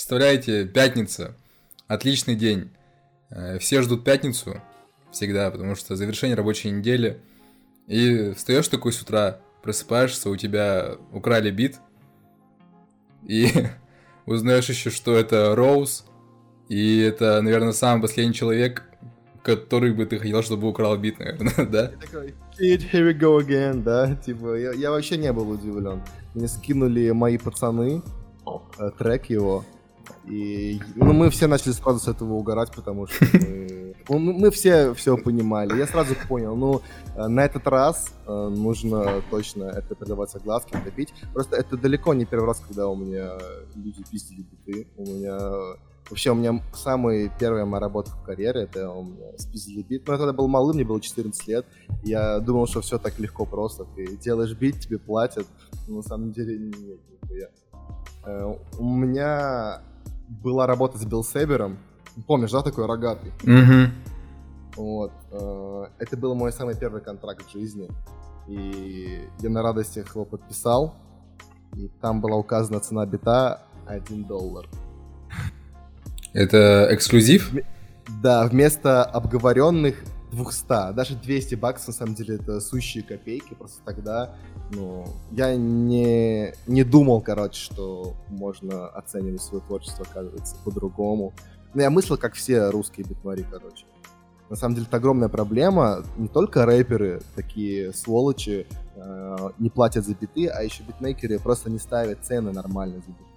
представляете, пятница, отличный день. Э, все ждут пятницу всегда, потому что завершение рабочей недели. И встаешь такой с утра, просыпаешься, у тебя украли бит, и узнаешь еще, что это Роуз, и это, наверное, самый последний человек, который бы ты хотел, чтобы украл бит, наверное, да? Такой, Kid, here we go again, да? Типа, я, я вообще не был удивлен. Мне скинули мои пацаны, э, трек его, и ну, мы все начали сразу с этого угорать, потому что мы, ну, мы все все понимали. Я сразу понял, ну, э, на этот раз э, нужно точно это придавать согласки, топить. Просто это далеко не первый раз, когда у меня люди пиздили биты. У меня Вообще, у меня самая первая моя работа в карьере, это у меня спиздили бит. Но я тогда был малым, мне было 14 лет. Я думал, что все так легко просто. Ты делаешь бит, тебе платят. Но на самом деле нет, нихуя. Э, у меня была работа с Билл Себером. Помнишь, да, такой рогатый? Угу. Вот. Э, это был мой самый первый контракт в жизни. И я на радостях его подписал. И там была указана цена бита 1 доллар. Это эксклюзив? Да, вместо обговоренных 200, даже 200 баксов, на самом деле, это сущие копейки, просто тогда, ну, я не, не думал, короче, что можно оценивать свое творчество, оказывается, по-другому. Но я мыслил, как все русские битмари, короче. На самом деле, это огромная проблема. Не только рэперы, такие сволочи, э, не платят за биты, а еще битмейкеры просто не ставят цены нормально за биты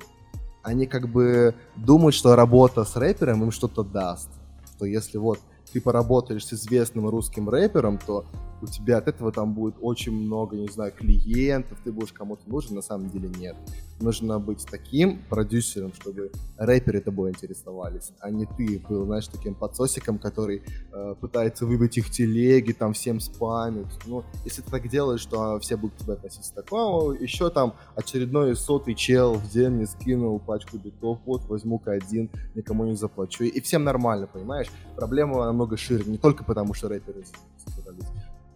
они как бы думают, что работа с рэпером им что-то даст. Что если вот ты поработаешь с известным русским рэпером, то у тебя от этого там будет очень много, не знаю, клиентов, ты будешь кому-то нужен, на самом деле нет. Нужно быть таким продюсером, чтобы рэперы тобой интересовались, а не ты был, знаешь, таким подсосиком, который э, пытается выбить их телеги, там всем спамит. Ну, если ты так делаешь, то все будут к тебе относиться так, о, еще там очередной сотый чел в день мне скинул пачку битов, вот возьму-ка один, никому не заплачу. И всем нормально, понимаешь? Проблема намного шире, не только потому, что рэперы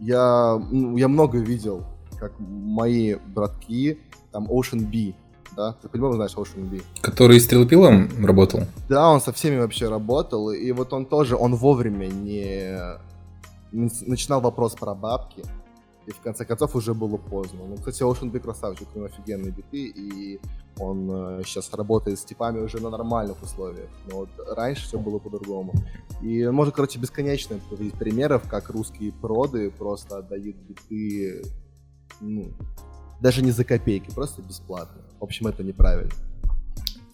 я, ну, я много видел, как мои братки, там Ocean B, да? Ты по-любому знаешь Ocean B. Который с Стрелпилом работал? Да, он со всеми вообще работал, и вот он тоже, он вовремя не начинал вопрос про бабки, и в конце концов уже было поздно. Ну, кстати, Ocean B красавчик, у него офигенные биты, и он э, сейчас работает с типами уже на нормальных условиях. Но вот раньше все было по-другому. И можно, короче, бесконечно приводить примеров, как русские проды просто отдают биты, ну, даже не за копейки, просто бесплатно. В общем, это неправильно.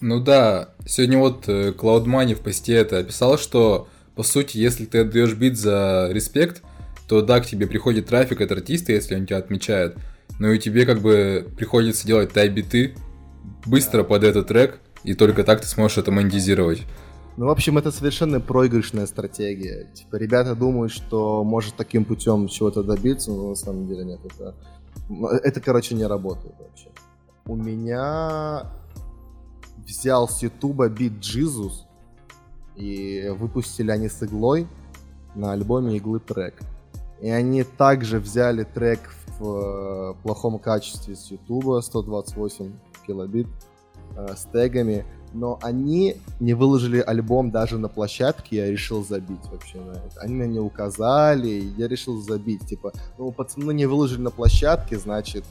Ну да, сегодня вот э, Cloud Money в посте это описал, что по сути, если ты отдаешь бит за респект, то да, к тебе приходит трафик от артиста, если он тебя отмечает, но и тебе как бы приходится делать тай-биты быстро под этот трек, и только так ты сможешь это монетизировать. Ну, в общем, это совершенно проигрышная стратегия. Типа, ребята думают, что может таким путем чего-то добиться, но на самом деле нет. Это, это короче, не работает вообще. У меня взял с Ютуба бит Джизус, и выпустили они с иглой на альбоме иглы трек. И они также взяли трек в э, плохом качестве с Ютуба, 128 килобит, э, с тегами, но они не выложили альбом даже на площадке, я решил забить вообще на это. Они мне не указали, я решил забить. Типа, ну, пацаны не выложили на площадке, значит,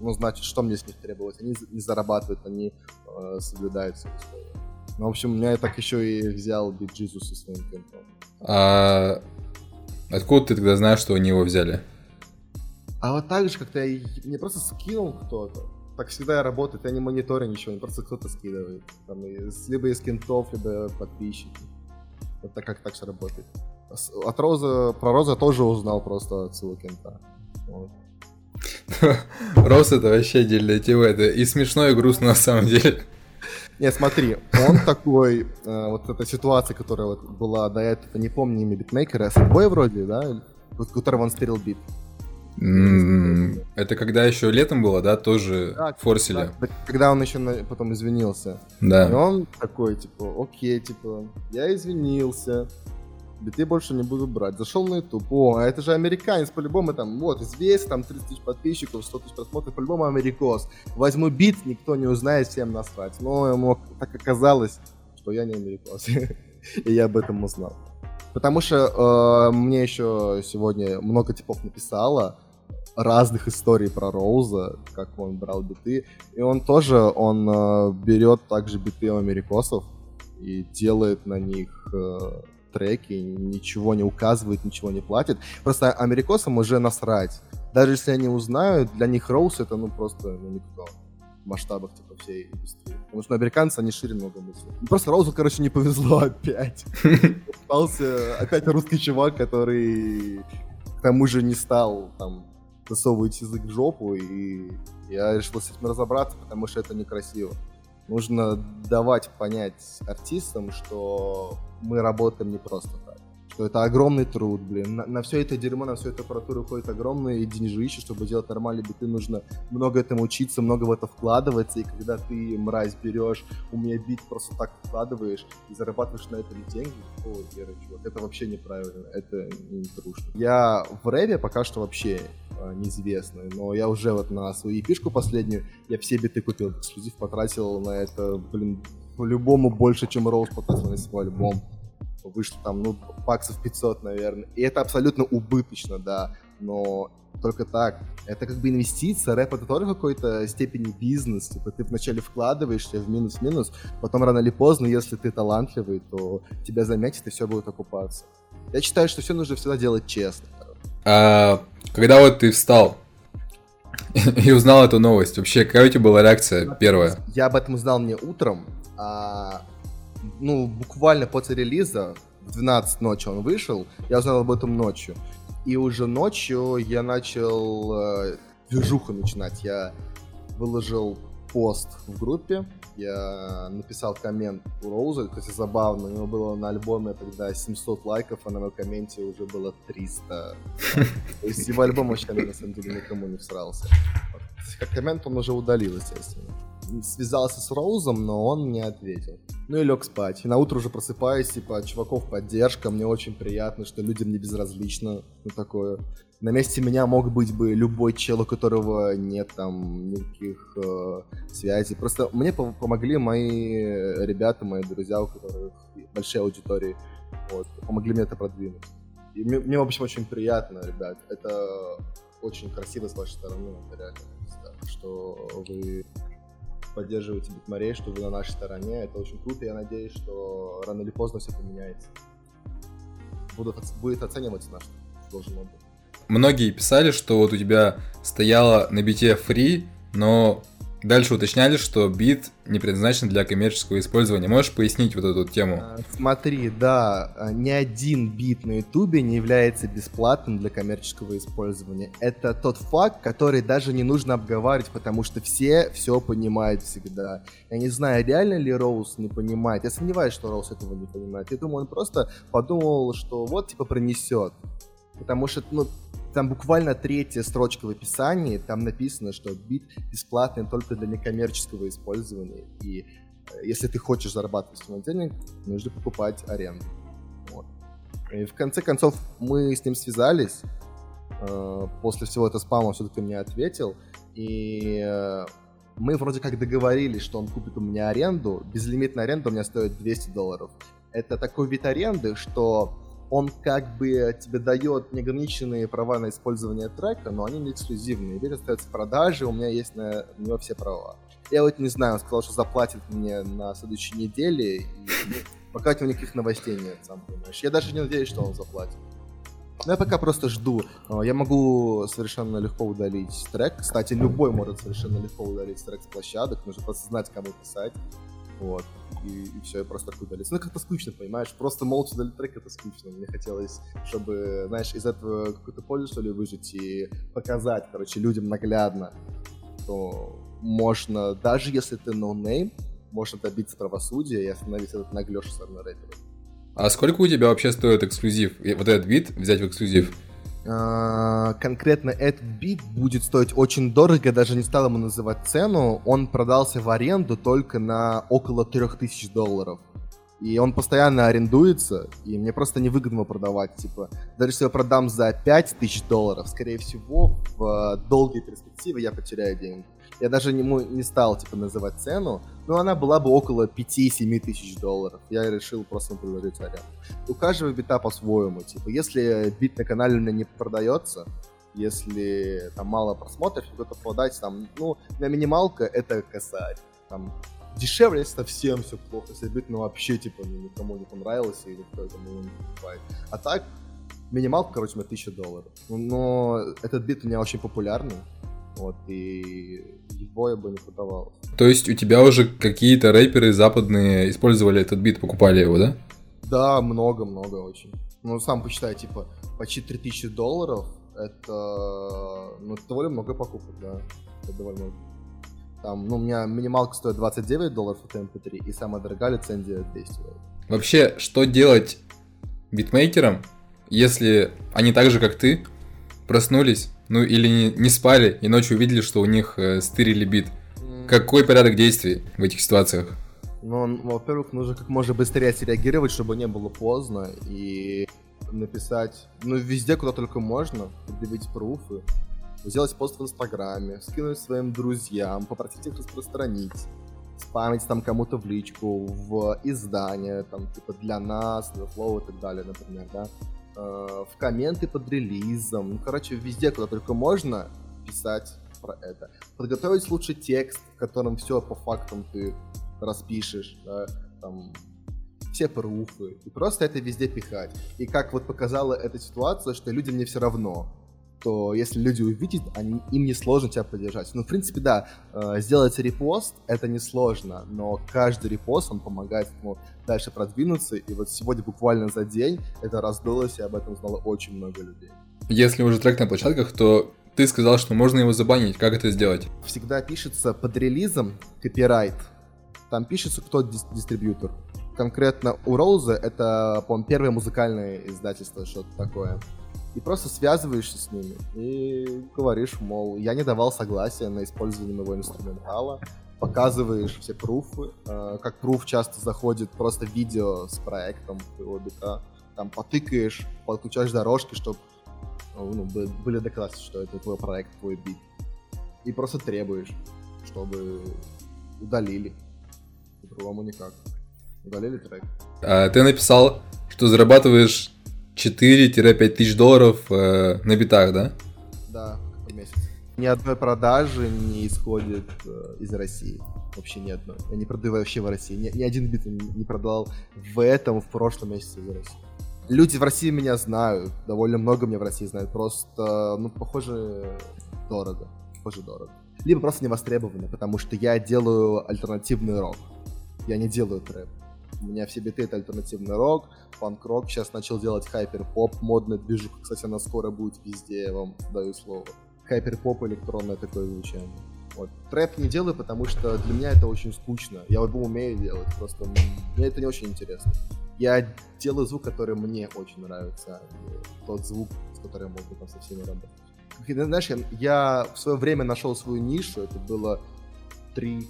ну, значит, что мне с них требовать? Они не зарабатывают, они э, соблюдают свои условия. Ну, в общем, меня я так еще и взял Джизу со своим кемпом. А Откуда ты тогда знаешь, что они его взяли? А вот так же, как-то я... мне просто скинул кто-то. Так всегда работает, я не мониторю ничего, мне просто кто-то скидывает. Там, либо из кентов, либо подписчики. Это как так все работает. От Роза, про Роза тоже узнал просто от своего кента. Вот. Роз это вообще отдельная тема, это и смешно, и грустно на самом деле. Не, смотри, он такой, э, вот эта ситуация, которая вот была до этого, не помню имя битмейкера, Сэдбой вроде, да, вот которого он стерил бит. Это когда еще летом было, да, тоже да, форсили. Да, когда он еще потом извинился. Да. И он такой, типа, окей, типа, я извинился, биты больше не буду брать. Зашел на YouTube, о, а это же американец, по-любому там, вот, известный, там 30 тысяч подписчиков, 100 тысяч просмотров, по-любому америкос. Возьму бит, никто не узнает, всем насрать. Но ему так оказалось, что я не америкос. И я об этом узнал. Потому что э, мне еще сегодня много типов написало разных историй про Роуза, как он брал биты. И он тоже, он э, берет также биты у америкосов и делает на них э, треки, ничего не указывает, ничего не платит. Просто америкосам уже насрать. Даже если они узнают, для них Роуз это ну просто ну, никто в масштабах типа всей индустрии. Потому что американцы, они шире много мыслят. Ну, просто Роузу, короче, не повезло опять. Попался опять русский чувак, который к тому же не стал там засовывать язык в жопу, и я решил с этим разобраться, потому что это некрасиво. Нужно давать понять артистам, что мы работаем не просто так что это огромный труд, блин. На, на все это дерьмо, на всю эту аппаратуру уходит огромные деньжища, чтобы делать нормальные биты, нужно много этому учиться, много в это вкладываться, и когда ты, мразь, берешь, у меня бит просто так вкладываешь и зарабатываешь на этом деньги, о, Вера, чувак, это вообще неправильно, это не трушно. Я в рэпе пока что вообще э, неизвестный, но я уже вот на свою пишку последнюю, я все биты купил, эксклюзив потратил на это, блин, по-любому больше, чем Роуз потратил на свой альбом вышло там, ну, баксов 500, наверное. И это абсолютно убыточно, да, но только так. Это как бы инвестиция, рэп это тоже какой-то степени бизнес. Типа ты вначале вкладываешься в минус-минус, потом рано или поздно, если ты талантливый, то тебя заметят и все будет окупаться. Я считаю, что все нужно всегда делать честно. А, когда вот ты встал и узнал эту новость, вообще какая у тебя была реакция первая? Я об этом узнал мне утром, а ну, буквально после релиза, в 12 ночи он вышел, я узнал об этом ночью. И уже ночью я начал э, движуху начинать. Я выложил пост в группе, я написал коммент у Роуза, кстати, забавно, у него было на альбоме тогда 700 лайков, а на моем комменте уже было 300. То есть его альбом вообще, на самом деле, никому не всрался. Как коммент он уже удалил, естественно связался с Роузом, но он не ответил. Ну и лег спать. И на утро уже просыпаюсь, типа, чуваков поддержка, мне очень приятно, что людям не безразлично на такое. На месте меня мог быть бы любой чел, у которого нет там никаких э, связей. Просто мне помогли мои ребята, мои друзья, у которых большие аудитории. Вот, помогли мне это продвинуть. И мне, мне, в общем, очень приятно, ребят. Это очень красиво с вашей стороны, реально, что вы поддерживаете битмарей, что вы на нашей стороне. Это очень круто, я надеюсь, что рано или поздно все поменяется. Будут, будет оцениваться наш должен быть. Многие писали, что вот у тебя стояло на бите free, но Дальше уточняли, что бит не предназначен для коммерческого использования. Можешь пояснить вот эту тему? А, смотри, да, а, ни один бит на ютубе не является бесплатным для коммерческого использования. Это тот факт, который даже не нужно обговаривать, потому что все все понимают всегда. Я не знаю, реально ли Роуз не понимает. Я сомневаюсь, что Роуз этого не понимает. Я думаю, он просто подумал, что вот, типа, пронесет. Потому что, ну, там буквально третья строчка в описании, там написано, что бит бесплатный только для некоммерческого использования. И э, если ты хочешь зарабатывать с денег, нужно покупать аренду. Вот. И в конце концов мы с ним связались. Э, после всего этого спама все-таки мне ответил. И э, мы вроде как договорились, что он купит у меня аренду. Безлимитная аренда у меня стоит 200 долларов. Это такой вид аренды, что он как бы тебе дает неограниченные права на использование трека, но они не эксклюзивные. Вид остается в продаже, у меня есть на него все права. Я вот не знаю, он сказал, что заплатит мне на следующей неделе, и ну, пока у никаких новостей нет, сам понимаешь. Я даже не надеюсь, что он заплатит. Но я пока просто жду. А, я могу совершенно легко удалить трек. Кстати, любой может совершенно легко удалить трек с площадок. Нужно просто знать, кому писать. Вот и, и все, я просто так удалился. Ну, как-то скучно, понимаешь? Просто молча удалил трек, это скучно. Мне хотелось, чтобы, знаешь, из этого какую-то пользу, что ли, выжать и показать, короче, людям наглядно, что можно, даже если ты noname, можно добиться правосудия и остановить этот наглёж со стороны рэпера. А сколько у тебя вообще стоит эксклюзив? Вот этот бит взять в эксклюзив? А, конкретно этот бит будет стоить очень дорого, даже не стал ему называть цену. Он продался в аренду только на около 3000 долларов. И он постоянно арендуется, и мне просто невыгодно его продавать. Типа, даже если я продам за 5 тысяч долларов, скорее всего, в э, долгой перспективе я потеряю деньги. Я даже ему не стал, типа, называть цену, но она была бы около 5-7 тысяч долларов. Я решил просто предложить аренду. У каждого бита по-своему. Типа, если бит на канале у меня не продается, если там мало просмотров, кто-то подать там, ну, на минималка это косарь. Там дешевле, совсем все плохо, если бит, ну, вообще, типа, ну, никому не понравилось, и никто это ну, не покупает. А так, минималка, короче, меня 1000 долларов. Но этот бит у меня очень популярный, вот, и его я бы не продавал. То есть у тебя уже какие-то рэперы западные использовали этот бит, покупали его, да? Да, много-много очень. Ну, сам посчитай, типа, почти 3000 долларов, это, ну, это довольно много покупок, да. Это довольно много. Там, ну, у меня минималка стоит 29 долларов от MP3, и самая дорогая лицензия 200 долларов. Вообще, что делать битмейкерам, если они так же, как ты, проснулись, ну или не, не спали и ночью увидели, что у них э, стырили бит? Какой порядок действий в этих ситуациях? Ну, во-первых, нужно как можно быстрее среагировать, чтобы не было поздно, и написать, ну, везде, куда только можно, предъявить пруфы, сделать пост в Инстаграме, скинуть своим друзьям, попросить их распространить, спамить там кому-то в личку, в издание, там, типа, для нас, для Flow и так далее, например, да, в комменты под релизом, ну, короче, везде, куда только можно, писать про это. Подготовить лучше текст, в котором все по фактам ты распишешь, да, там, все пруфы, и просто это везде пихать. И как вот показала эта ситуация, что людям не все равно, то если люди увидят, они, им не сложно тебя поддержать. Ну, в принципе, да, э, сделать репост — это несложно, но каждый репост, он помогает ему дальше продвинуться, и вот сегодня буквально за день это раздулось, и об этом знало очень много людей. Если уже трек на площадках, то ты сказал, что можно его забанить. Как это сделать? Всегда пишется под релизом копирайт. Там пишется, кто дис- дистрибьютор. Конкретно у Роуза это, по-моему, первое музыкальное издательство, что-то такое и просто связываешься с ними и говоришь, мол, я не давал согласия на использование моего инструментала, показываешь все пруфы, э, как пруф часто заходит просто видео с проектом твоего бита, там потыкаешь, подключаешь дорожки, чтобы ну, были доказательства, что это твой проект, твой бит. И просто требуешь, чтобы удалили. По-другому никак. Удалили трек. А, ты написал, что зарабатываешь 4-5 тысяч долларов э, на битах, да? Да, в месяц. Ни одной продажи не исходит э, из России. Вообще ни одной. Я не продаю вообще в России. Ни, ни один бит не продал в этом, в прошлом месяце из России. Люди в России меня знают. Довольно много меня в России знают. Просто, ну, похоже, дорого. Похоже, дорого. Либо просто не востребовано, потому что я делаю альтернативный рок. Я не делаю трэп. У меня все биты это альтернативный рок, панк-рок. Сейчас начал делать хайпер-поп, модный движуха, кстати, она скоро будет везде, я вам даю слово. Хайпер-поп, электронное такое звучание. Вот. Трэп не делаю, потому что для меня это очень скучно. Я его умею делать, просто мне это не очень интересно. Я делаю звук, который мне очень нравится, а тот звук, с которым могу там со всеми работать. Знаешь, я, я в свое время нашел свою нишу, это было три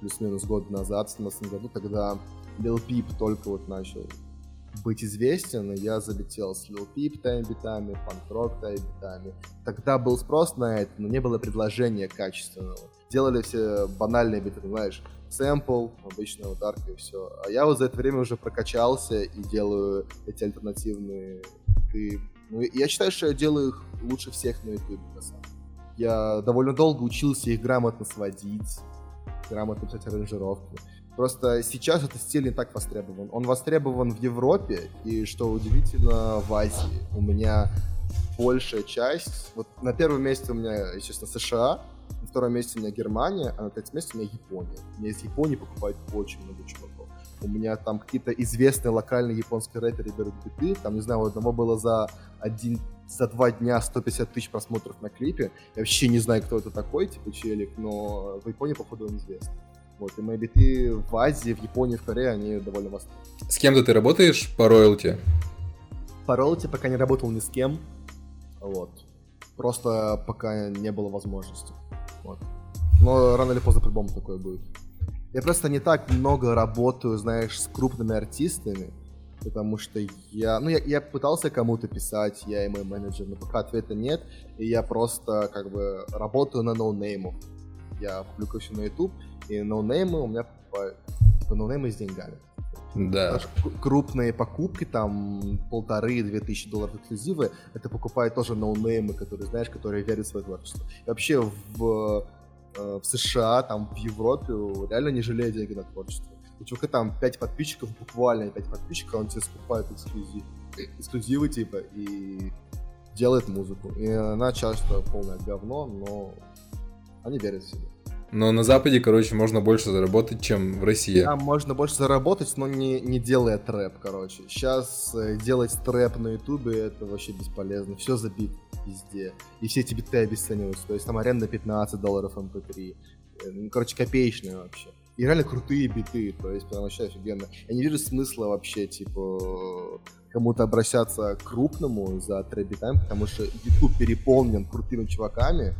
плюс-минус года назад, в 2017 году, тогда Lil Peep только вот начал быть известен, и я залетел с Lil Peep тайм-битами, панк-рок тайм-битами. Тогда был спрос на это, но не было предложения качественного. Делали все банальные биты, знаешь, сэмпл, обычная ударка и все. А я вот за это время уже прокачался и делаю эти альтернативные биты. Ну, я считаю, что я делаю их лучше всех на YouTube, на самом Я довольно долго учился их грамотно сводить, грамотно писать аранжировки. Просто сейчас этот стиль не так востребован. Он востребован в Европе, и, что удивительно, в Азии. У меня большая часть... Вот на первом месте у меня, естественно, США, на втором месте у меня Германия, а на третьем месте у меня Япония. Мне из Японии покупают очень много чуваков. У меня там какие-то известные локальные японские рэперы берут биты. Там, не знаю, у одного было за один за два дня 150 тысяч просмотров на клипе. Я вообще не знаю, кто это такой, типа челик, но в Японии, походу, он известный. Вот, и мои биты в Азии, в Японии, в Корее, они довольно востребованы. С кем-то ты работаешь по роялти? По роялти пока не работал ни с кем. Вот. Просто пока не было возможности. Вот. Но рано или поздно по-любому такое будет. Я просто не так много работаю, знаешь, с крупными артистами, потому что я, ну, я, я пытался кому-то писать, я и мой менеджер, но пока ответа нет, и я просто, как бы, работаю на ноунейму. Я публикую все на YouTube, и ноунеймы у меня покупают, типа, ноунеймы с деньгами. Да. Даже крупные покупки, там, полторы-две тысячи долларов эксклюзивы, это покупают тоже ноунеймы, которые, знаешь, которые верят в свое творчество. И вообще в, э, в США, там, в Европе реально не жалеют деньги на творчество. У чувака там 5 подписчиков, буквально 5 подписчиков, он тебе скупает эксклюзив, эксклюзивы, типа, и делает музыку. И она часто полное говно, но они верят в себя. Но на Западе, короче, можно больше заработать, чем в России. Там можно больше заработать, но не, не делая трэп, короче. Сейчас э, делать трэп на Ютубе это вообще бесполезно. Все забит везде. И все эти биты обесцениваются. То есть там аренда 15 долларов MP3. Э, ну, короче, копеечная вообще. И реально крутые биты, то есть прям вообще офигенно. Я не вижу смысла вообще, типа, кому-то обращаться к крупному за трэп-битами, потому что YouTube переполнен крутыми чуваками,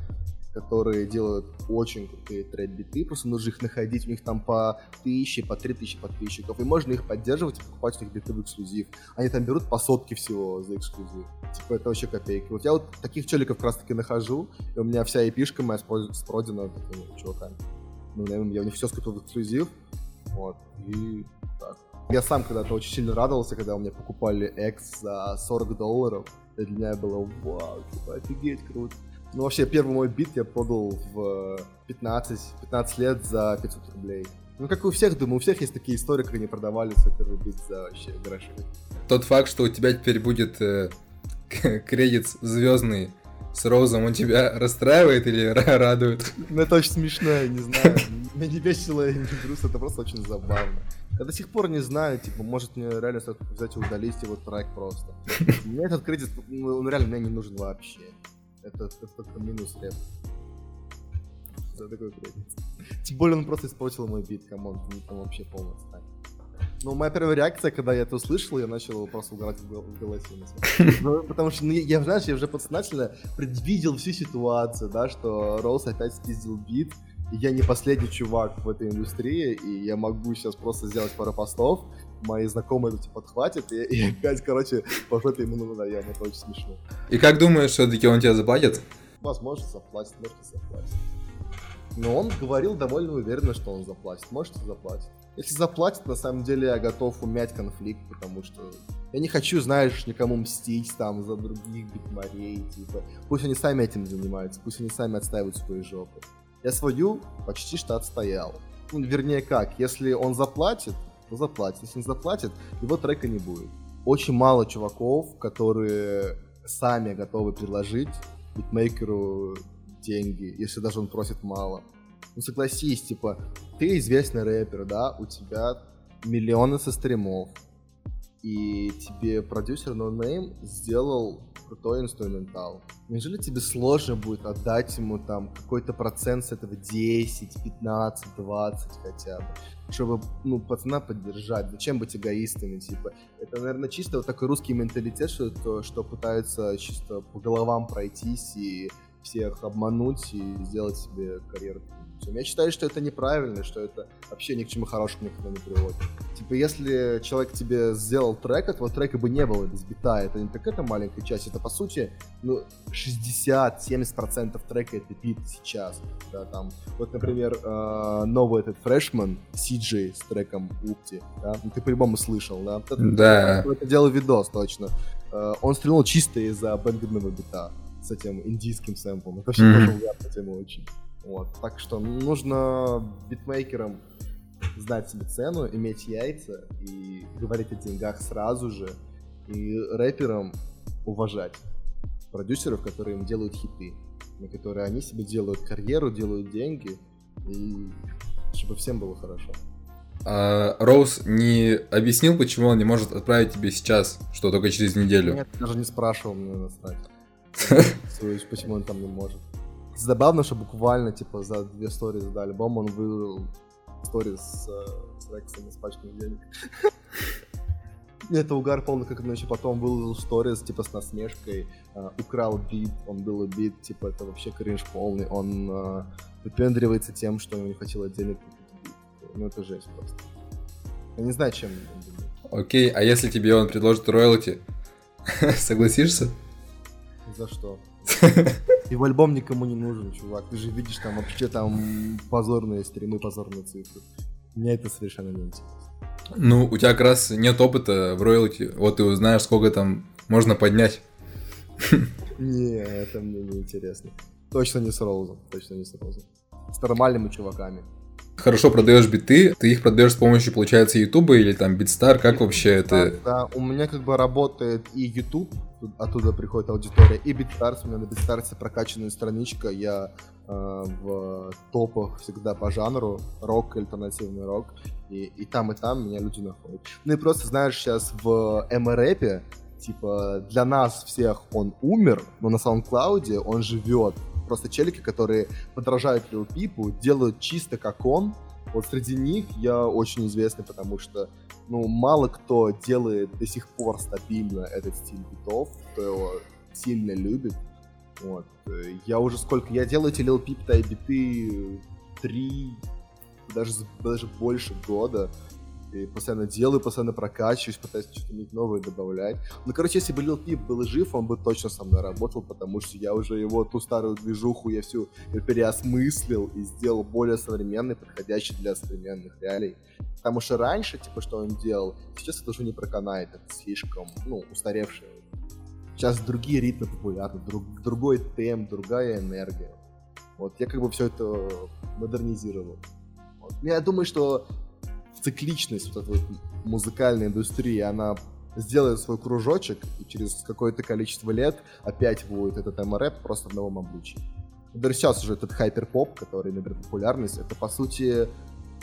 которые делают очень крутые трэп-биты, просто нужно их находить, у них там по тысяче, по три тысячи подписчиков, и можно их поддерживать и покупать у них биты в эксклюзив. Они там берут по сотке всего за эксклюзив. Типа, это вообще копейки. Вот я вот таких челиков как раз таки нахожу, и у меня вся эпишка моя спродена такими чуваками. Ну, я у них все скупил в эксклюзив, вот, и так. Я сам когда-то очень сильно радовался, когда у меня покупали X за 40 долларов. И для меня было вау, типа, офигеть, круто. Ну, вообще, первый мой бит я продал в 15, 15 лет за 500 рублей. Ну, как у всех, думаю, у всех есть такие истории, как они продавали свой первый бит за вообще гроши. Тот факт, что у тебя теперь будет э, кредит звездный с Роузом, он тебя расстраивает или радует? Ну, это очень смешно, я не знаю. Меня не весело и не грустно, это просто очень забавно. Я до сих пор не знаю, типа, может мне реально взять и удалить его трек просто. Мне этот кредит, ну, он реально мне не нужен вообще. Это, это только минус рэп. За такой кредит. Тем более он просто испортил мой бит, come on, не там вообще полный отстой. Ну, моя первая реакция, когда я это услышал, я начал просто угорать в, в голосе. Ну, потому что, ну, я, знаешь, я уже подсознательно предвидел всю ситуацию, да, что Роуз опять спиздил бит, и я не последний чувак в этой индустрии, и я могу сейчас просто сделать пару постов, мои знакомые эти подхватят, и, и опять, короче, по жопе ему надоем, это очень смешно. И как думаешь, все-таки он тебя заплатит? Возможно, заплатит, может и заплатит. Но он говорил довольно уверенно, что он заплатит. Может, и заплатит. Если заплатит, на самом деле я готов умять конфликт, потому что я не хочу, знаешь, никому мстить там за других битмарей, типа. Пусть они сами этим занимаются, пусть они сами отстаивают свои жопы. Я свою почти что отстоял. Ну, вернее как, если он заплатит, то заплатит. Если не заплатит, его трека не будет. Очень мало чуваков, которые сами готовы предложить битмейкеру деньги, если даже он просит мало. Ну согласись, типа, ты известный рэпер, да, у тебя миллионы со стримов, и тебе продюсер No Name сделал крутой инструментал. Неужели тебе сложно будет отдать ему там какой-то процент с этого 10, 15, 20 хотя бы, чтобы, ну, пацана поддержать? Зачем быть эгоистами, типа? Это, наверное, чисто вот такой русский менталитет, что, то, что пытаются чисто по головам пройтись и всех обмануть и сделать себе карьеру. Я считаю, что это неправильно, что это вообще ни к чему хорошему никогда не приводит. Типа, если человек тебе сделал трек, этого трека бы не было без бита. Это не какая-то маленькая часть, это, по сути, ну, 60-70% трека это бит сейчас. Да, там, вот, например, э, новый этот фрешман, CJ с треком Упти, да, ну, ты по-любому слышал, да? Это, да. Это делал видос, точно. Э, он стрельнул чисто из-за бэнгденного бита с этим индийским сэмплом. Это вообще mm-hmm. тоже тема очень. Вот. Так что нужно битмейкерам знать себе цену, иметь яйца и говорить о деньгах сразу же. И рэперам уважать продюсеров, которые им делают хиты, на которые они себе делают карьеру, делают деньги, и чтобы всем было хорошо. А Роуз не объяснил, почему он не может отправить тебе сейчас, что только через неделю? Нет, даже не спрашивал мне настать. Почему он там не может. Забавно, что буквально, типа, за две сторис до альбома он вывел сторис с, э, с Рексом с пачками денег. Это угар полный, как он еще потом выложил сторис, типа, с насмешкой, uh, украл бит, он был убит, типа, это вообще кринж полный, он uh, выпендривается тем, что ему не хватило денег ну это жесть просто. Я не знаю, чем Окей, а если тебе он предложит роялти, согласишься? За что? И в альбом никому не нужен, чувак. Ты же видишь там вообще там позорные стримы, позорные цифры. Мне это совершенно не интересно. Ну, у тебя как раз нет опыта в роялти. Вот ты узнаешь, сколько там можно поднять. Не, это мне не интересно. Точно не с Роузом, точно не с Роузом. С нормальными чуваками. Хорошо продаешь биты, ты их продаешь с помощью, получается, Ютуба или там BeatStars, как вообще это? Да, у меня как бы работает и YouTube, оттуда приходит аудитория, и BeatStars, у меня на BeatStars е прокачанная страничка, я э, в топах всегда по жанру, рок, альтернативный рок, и, и там, и там меня люди находят. Ну и просто, знаешь, сейчас в МРЭПе, типа, для нас всех он умер, но на SoundCloud он живет, просто челики, которые подражают Лил Пипу, делают чисто как он. Вот среди них я очень известный, потому что, ну, мало кто делает до сих пор стабильно этот стиль битов, кто его сильно любит. Вот. Я уже сколько... Я делаю эти Lil Peep Type биты три, даже, даже больше года и постоянно делаю, постоянно прокачиваюсь, пытаюсь что-то новое добавлять. Ну, короче, если бы Lil Peep был жив, он бы точно со мной работал, потому что я уже его, ту старую движуху, я всю переосмыслил и сделал более современной, подходящей для современных реалий. Потому что раньше, типа, что он делал, сейчас это уже не проканает, это слишком, ну, устаревшее. Сейчас другие ритмы популярны, друг, другой темп, другая энергия. Вот, я как бы все это модернизировал. Вот. Я думаю, что цикличность вот этой вот музыкальной индустрии, она сделает свой кружочек, и через какое-то количество лет опять будет этот МРЭП просто в новом обличии. Даже сейчас уже этот хайпер-поп, который набирает популярность, это, по сути,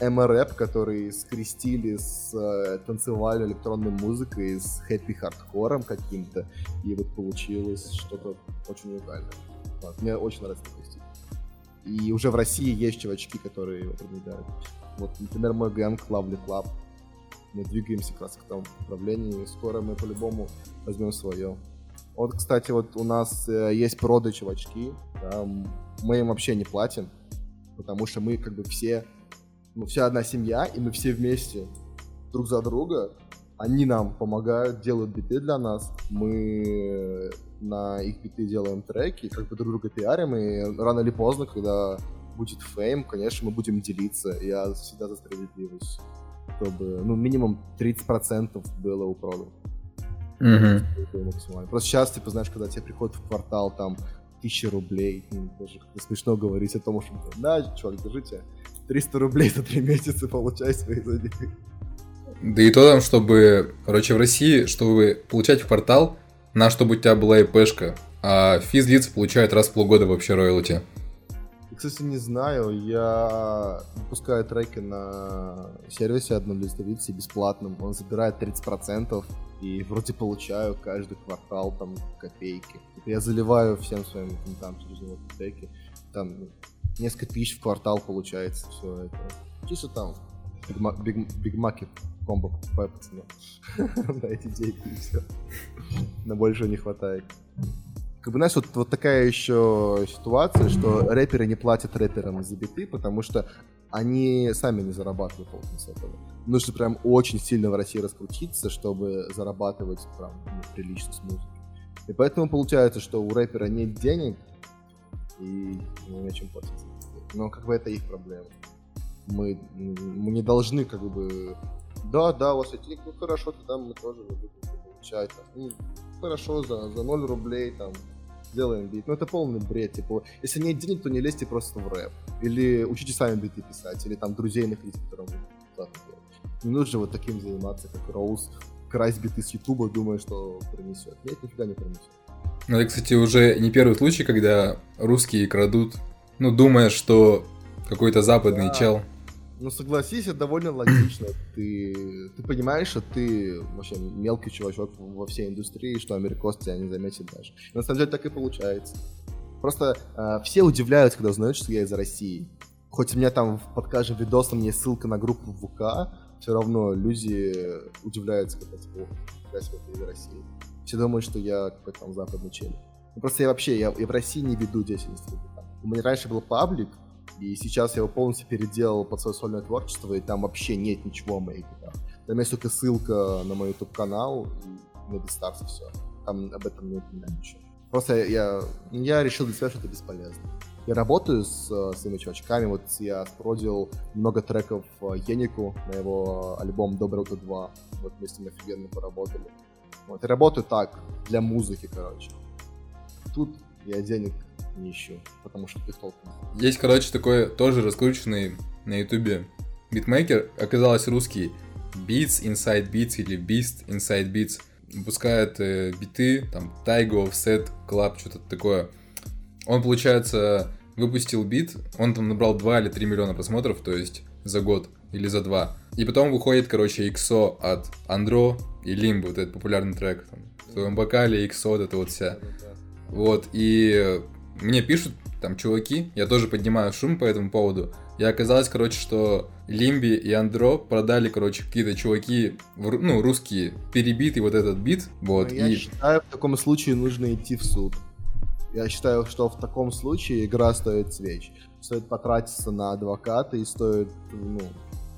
МРЭП, который скрестили с э, танцевальной электронной музыкой, с хэппи-хардкором каким-то, и вот получилось что-то очень уникальное. Вот, мне очень нравится такой. И уже в России есть чувачки, которые его продвигают. Вот, например, мой гэнг Lovely Club. Мы двигаемся как раз к тому направлению, и скоро мы по-любому возьмем свое. Вот, кстати, вот у нас э, есть проды чувачки, да, мы им вообще не платим, потому что мы как бы все, ну, вся одна семья, и мы все вместе друг за друга, они нам помогают, делают биты для нас, мы на их биты делаем треки, как бы друг друга пиарим, и рано или поздно, когда будет фейм, конечно, мы будем делиться. Я всегда за справедливость. Чтобы, ну, минимум 30% было у прода. Угу. Просто сейчас, типа, знаешь, когда тебе приходит в квартал там тысяча рублей, даже как-то смешно говорить о том, что, да, чувак, держите, 300 рублей за три месяца получай свои за Да и то там, чтобы, короче, в России, чтобы получать в квартал, на чтобы у тебя была ИПшка, а физлиц получают раз в полгода вообще роялти кстати, не знаю. Я выпускаю треки на сервисе одном листовице бесплатном. Он забирает 30% и вроде получаю каждый квартал там копейки. Типа я заливаю всем своим там через него треки. Там несколько тысяч в квартал получается все это. Чисто там бигмаки комбо покупаю пацаны. На эти деньги и все. На больше не хватает как бы, знаешь, вот, вот такая еще ситуация, что рэперы не платят рэперам за биты, потому что они сами не зарабатывают толком с этого. Нужно прям очень сильно в России раскрутиться, чтобы зарабатывать прям ну, прилично с музыкой. И поэтому получается, что у рэпера нет денег, и ему нечем платить. Но как бы это их проблема. Мы, мы не должны как бы... Да, да, у вас эти ну хорошо, тогда мы тоже будем получать. Ну, хорошо, за, за 0 рублей там сделаем бит. Ну, это полный бред. Типа, если нет денег, то не лезьте просто в рэп. Или учите сами биты писать. Или там друзей находите, которым вы Не нужно вот таким заниматься, как Роуз. Красть биты с Ютуба, думая, что принесет. Нет, нифига не принесет. Ну, это, кстати, уже не первый случай, когда русские крадут, ну, думая, что какой-то западный да. чел ну, согласись, это довольно логично. Ты, ты понимаешь, что ты вообще мелкий чувачок во всей индустрии, что америкос тебя не заметит даже. И на самом деле так и получается. Просто э, все удивляются, когда узнают, что я из России. Хоть у меня там под каждым видосом есть ссылка на группу ВК, все равно люди удивляются, когда типа, я из России. Все думают, что я какой-то там западный челик. Ну, просто я вообще, я, я в России не веду деятельность. У меня раньше был паблик, И сейчас я его полностью переделал под свое сольное творчество, и там вообще нет ничего о моих гитарах. Там есть только ссылка на мой YouTube-канал и на Beatstars все. Там об этом не упоминаю ничего. Просто я, я решил для себя, что это бесполезно. Я работаю с э, своими чувачками, вот я спродил много треков э, Енику на его альбом «Доброе утро 2». Вот мы с ним офигенно поработали. Вот, и работаю так, для музыки, короче. Тут я денег не ищу, потому что их толком. Есть, короче, такой тоже раскрученный на ютубе битмейкер, оказалось русский, Beats Inside Beats или Beast Inside Beats. Выпускает э, биты, там, Taigo, Offset, Club, что-то такое. Он, получается, выпустил бит, он там набрал 2 или 3 миллиона просмотров, то есть за год или за два. И потом выходит, короче, XO от Андро и Limbo, вот этот популярный трек. Там, в своем бокале XO, вот это вот вся. Вот, и мне пишут там чуваки, я тоже поднимаю шум по этому поводу. И оказалось, короче, что Лимби и Андро продали, короче, какие-то чуваки, ну, русские, перебитый вот этот бит. Вот, я и... считаю, в таком случае нужно идти в суд. Я считаю, что в таком случае игра стоит свеч. Стоит потратиться на адвоката и стоит, ну,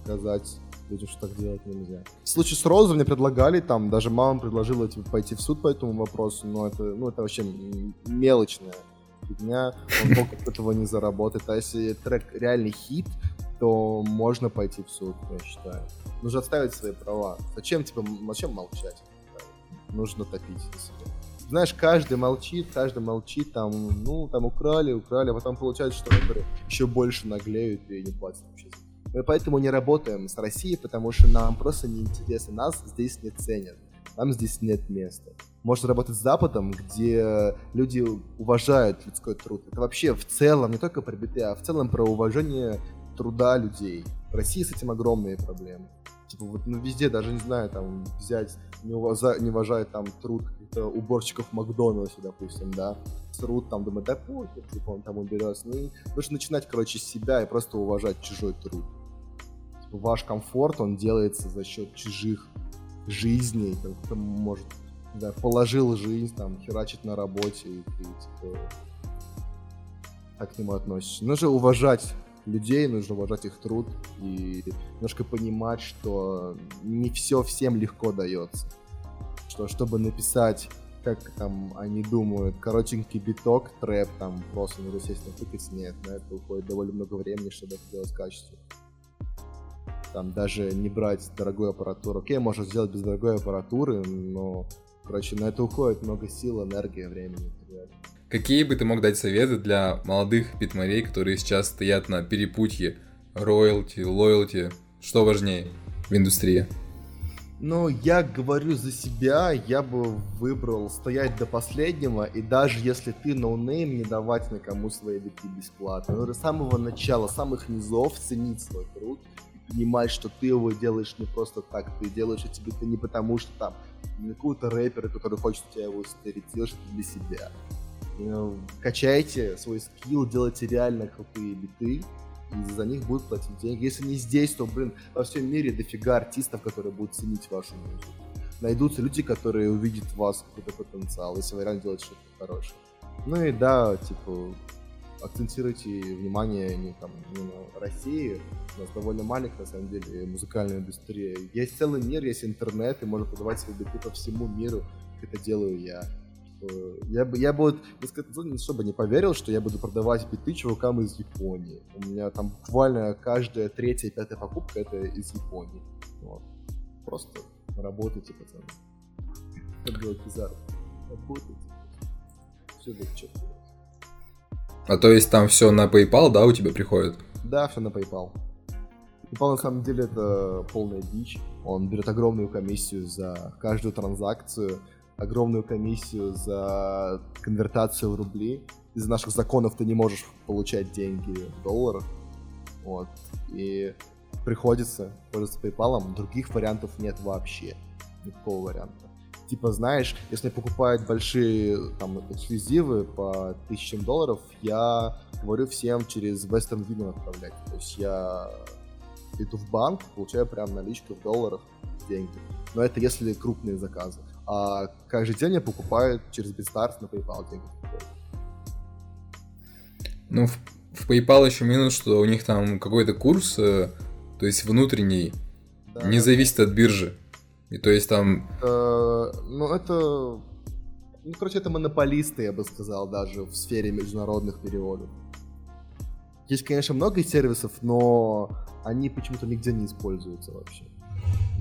сказать людям, что так делать нельзя. В случае с Розой мне предлагали, там, даже мама предложила типа, пойти в суд по этому вопросу, но это, ну, это вообще мелочная фигня, он только от этого не заработает. А если трек реальный хит, то можно пойти в суд, я считаю. Нужно отставить свои права. Зачем, типа, зачем молчать? Нужно топить за себя. Знаешь, каждый молчит, каждый молчит, там, ну, там украли, украли, а потом получается, что рэперы еще больше наглеют и не платят вообще. Мы поэтому не работаем с Россией, потому что нам просто неинтересно, нас здесь не ценят, нам здесь нет места можно работать с Западом, где люди уважают людской труд. Это вообще в целом, не только про биты, а в целом про уважение труда людей. В России с этим огромные проблемы. Типа вот ну, везде, даже не знаю, там взять, не, уважа, не уважают там труд уборщиков Макдональдса, допустим, да, труд там, думают, да похер, типа он там уберется. Ну, нужно начинать, короче, с себя и просто уважать чужой труд. Типа, ваш комфорт, он делается за счет чужих жизней, кто может да, положил жизнь, там, херачить на работе, и ты, типа, так к нему относишься. Нужно уважать людей, нужно уважать их труд и немножко понимать, что не все всем легко дается. Что чтобы написать, как там они думают, коротенький биток, трэп, там просто нужно сесть на тыкать, нет, на это уходит довольно много времени, чтобы это делать качественно. Там даже не брать дорогую аппаратуру. Окей, можно сделать без дорогой аппаратуры, но Короче, на это уходит много сил, энергии, времени Какие бы ты мог дать советы для молодых битмарей, которые сейчас стоят на перепутье роялти, loyalty? Что важнее в индустрии? Ну, я говорю за себя, я бы выбрал стоять до последнего, и даже если ты noname, не давать никому свои биты бесплатно. Но с самого начала, самых низов ценить свой труд, понимать, что ты его делаешь не просто так, ты делаешь эти биты не потому, что там какого-то рэпера, который хочет у тебя его стереть, делаешь это для себя. Ну, качайте свой скилл, делайте реально крутые биты, и за них будут платить деньги. Если не здесь, то, блин, во всем мире дофига артистов, которые будут ценить вашу музыку. Найдутся люди, которые увидят в вас какой-то потенциал, если вы реально делаете что-то хорошее. Ну и да, типа, акцентируйте внимание не, там, не на России, у нас довольно маленькая, на самом деле, музыкальная индустрия. Есть целый мир, есть интернет, и можно продавать свои биты по всему миру, как это делаю я. Я бы, я бы вот, не особо не поверил, что я буду продавать биты чувакам из Японии. У меня там буквально каждая третья, пятая покупка это из Японии. Вот. Просто работайте, пацаны. Как было. Работайте. Все будет четко. А то есть там все на PayPal, да, у тебя приходит? Да, все на PayPal. PayPal на самом деле это полная дичь. Он берет огромную комиссию за каждую транзакцию, огромную комиссию за конвертацию в рубли. Из наших законов ты не можешь получать деньги в долларах. Вот. И приходится пользоваться PayPal. Других вариантов нет вообще. Никакого варианта типа, знаешь, если покупают большие там эксклюзивы по тысячам долларов, я говорю всем через Western Union отправлять. То есть я иду в банк, получаю прям наличку в долларах деньги. Но это если крупные заказы. А каждый день я покупаю через BitStars на PayPal деньги. Ну, в PayPal еще минус, что у них там какой-то курс, э, то есть внутренний, да. не зависит от биржи. И то есть там... Э, ну, это... Ну, короче, это монополисты, я бы сказал, даже в сфере международных переводов. Есть, конечно, много сервисов, но они почему-то нигде не используются вообще.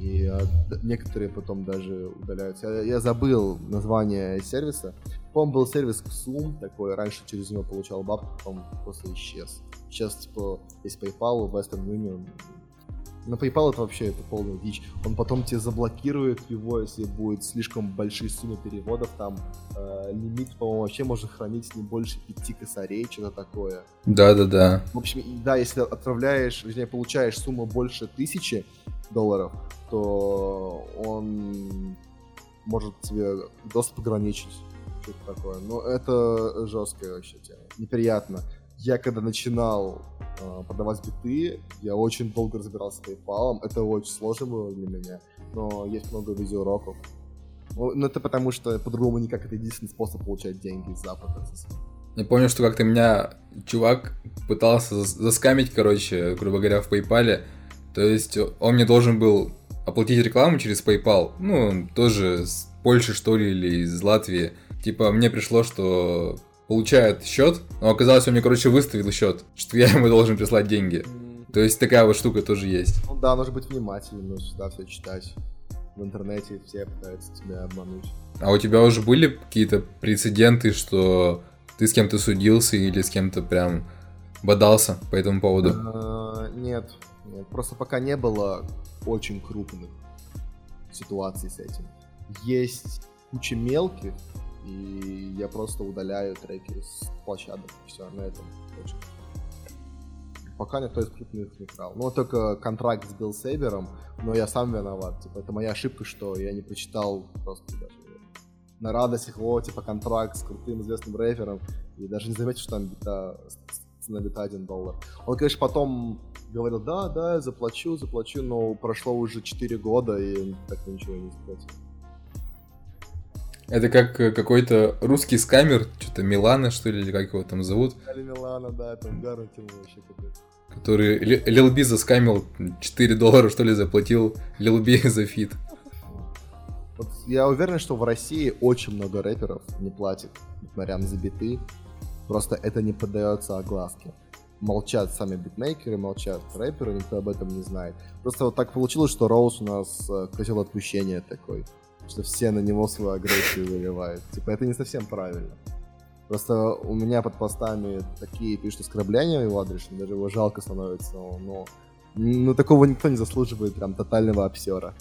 И а, некоторые потом даже удаляются. Я, я забыл название сервиса. По-моему, был сервис Xum такой, раньше через него получал бабку, потом просто исчез. Сейчас, типа, есть PayPal, Western Union, на PayPal это вообще это полная дичь. Он потом тебе заблокирует его, если будет слишком большие суммы переводов. Там э, лимит, по-моему, вообще можно хранить не больше пяти косарей, что-то такое. Да-да-да. В общем, да, если отправляешь, вернее, получаешь сумму больше тысячи долларов, то он может тебе доступ ограничить. Что-то такое. Но это жесткая вообще тема. Неприятно. Я когда начинал продавать биты, я очень долго разбирался с PayPal. Это очень сложно было для меня, но есть много видеоуроков. Ну, ну это потому что по-другому никак это единственный способ получать деньги из Запада. Я помню, что как-то меня чувак пытался заскамить, короче, грубо говоря, в PayPal. То есть он мне должен был оплатить рекламу через PayPal. Ну, тоже с Польши, что ли, или из Латвии. Типа, мне пришло, что получает счет, но оказалось, он мне, короче, выставил счет, что я ему должен прислать деньги. То есть такая вот штука тоже есть. Ну да, нужно быть внимательным, нужно всегда все читать. В интернете все пытаются тебя обмануть. А у тебя уже были какие-то прецеденты, что ты с кем-то судился или с кем-то прям бодался по этому поводу? А, нет, нет, просто пока не было очень крупных ситуаций с этим. Есть куча мелких, и я просто удаляю треки с площадок. Все, на этом точка. Пока никто из крупных не крал. Ну, только контракт с Билл Сейбером, но я сам виноват. Типа, это моя ошибка, что я не прочитал просто даже на радостях, о, типа, контракт с крутым известным рэпером, и даже не заметил, что там бита, цена бита 1 доллар. Он, конечно, потом говорил, да, да, заплачу, заплачу, но прошло уже 4 года, и так ничего не заплатил. Это как э, какой-то русский скамер, что-то Милана, что ли, или как его там зовут. Или Милана, да, там гарантил вообще какой-то. Который Lil B заскамил 4 доллара, что ли, заплатил Lil B за feat. Вот я уверен, что в России очень много рэперов не платит, несмотря на за биты. Просто это не поддается огласке. Молчат сами битмейкеры, молчат рэперы, никто об этом не знает. Просто вот так получилось, что Роуз у нас э, хотел отпущения такой что все на него свою агрессию выливают. Типа, это не совсем правильно. Просто у меня под постами такие пишут оскорбления в его адрес, даже его жалко становится, но ну, такого никто не заслуживает прям тотального обсера.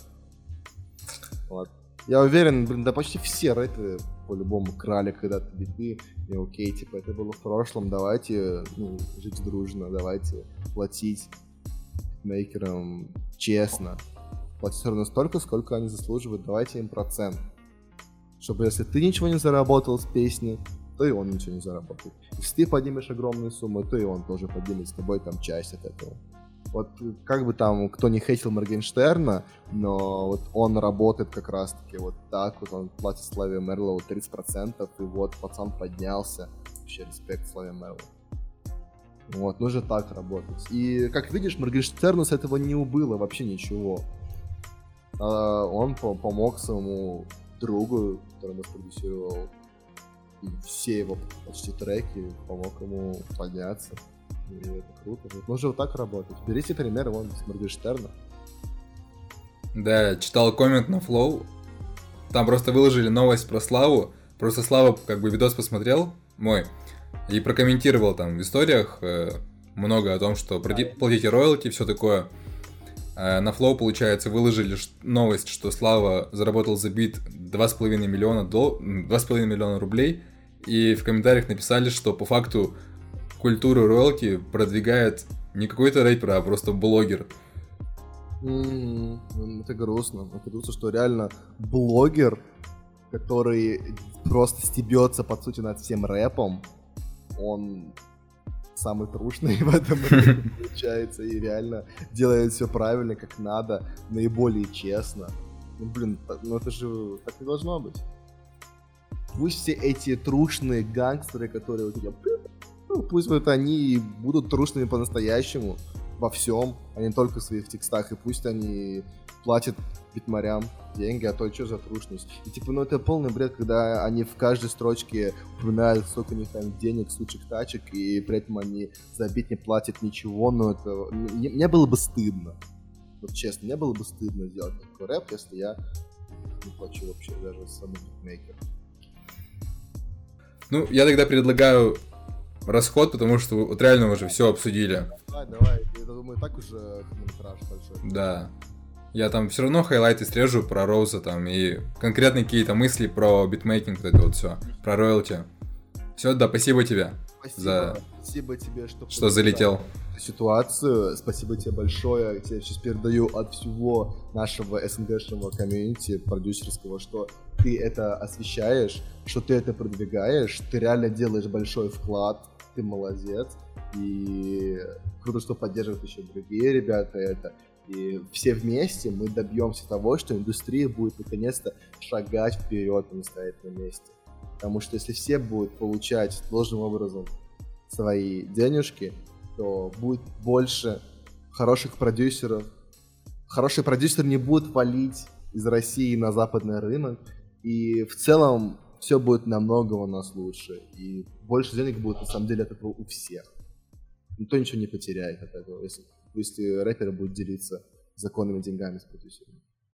Вот. Я уверен, блин, да почти все рэперы по-любому крали когда-то биты, и окей, типа, это было в прошлом, давайте ну, жить дружно, давайте платить мейкерам честно, платить ровно столько, сколько они заслуживают, давайте им процент. Чтобы если ты ничего не заработал с песни, то и он ничего не заработает. Если ты поднимешь огромную сумму, то и он тоже поднимет с тобой там часть от этого. Вот как бы там кто не хейтил Моргенштерна, но вот он работает как раз-таки вот так, вот он платит Славе Мерлоу 30%, и вот пацан поднялся. Вообще респект Славе Мерлоу. Вот, нужно так работать. И, как видишь, Моргенштерну с этого не убыло вообще ничего. А, он помог своему другу, который спродюсировал все его почти треки, помог ему подняться. И это круто. Нужно вот так работать. Берите пример вон с Моргенштерна. Да, читал коммент на Flow. Там просто выложили новость про Славу. Просто Слава как бы видос посмотрел мой и прокомментировал там в историях э, много о том, что платите роялти, все такое. Э, на Flow, получается, выложили новость, что Слава заработал за бит 2,5 миллиона, дол... 2,5 миллиона рублей. И в комментариях написали, что по факту культуру роялти продвигает не какой-то рэпер, а просто блогер. Mm, это грустно. Это грустно, что реально блогер, который просто стебется, по сути, над всем рэпом, он самый трушный в этом получается и реально делает все правильно, как надо, наиболее честно. Ну, блин, ну это же так не должно быть. Пусть все эти трушные гангстеры, которые у тебя Ну, пусть вот они будут трушными по-настоящему во всем, а не только в своих текстах, и пусть они платят битмарям деньги, а то что за трушность. И типа, ну это полный бред, когда они в каждой строчке упоминают, сколько у них там денег, сучек, тачек, и при этом они за бит не платят ничего, но это... Мне, мне было бы стыдно. Вот честно, мне было бы стыдно сделать такой рэп, если я не плачу вообще даже самому битмейкеру. Ну, я тогда предлагаю расход, потому что вот реально мы уже все обсудили. Давай, давай, думаю, так уже хронометраж большой. Да. Я там все равно хайлайты срежу про Роуза там и конкретные какие-то мысли про битмейкинг, вот это вот все, про роялти. Все, да, спасибо тебе. Спасибо, За... спасибо тебе, что, что залетел. Ситуацию. Спасибо тебе большое. Я тебе сейчас передаю от всего нашего СНГшного комьюнити продюсерского, что ты это освещаешь, что ты это продвигаешь, ты реально делаешь большой вклад, ты молодец. И круто, что поддерживают еще другие ребята это. И все вместе мы добьемся того, что индустрия будет наконец-то шагать вперед, а не стоять на месте. Потому что если все будут получать должным образом свои денежки, то будет больше хороших продюсеров. Хорошие продюсеры не будут валить из России на западный рынок. И в целом все будет намного у нас лучше. И больше денег будет на самом деле от этого у всех. Никто ничего не потеряет от этого, если, если рэпер будет делиться законными деньгами с продюсерами.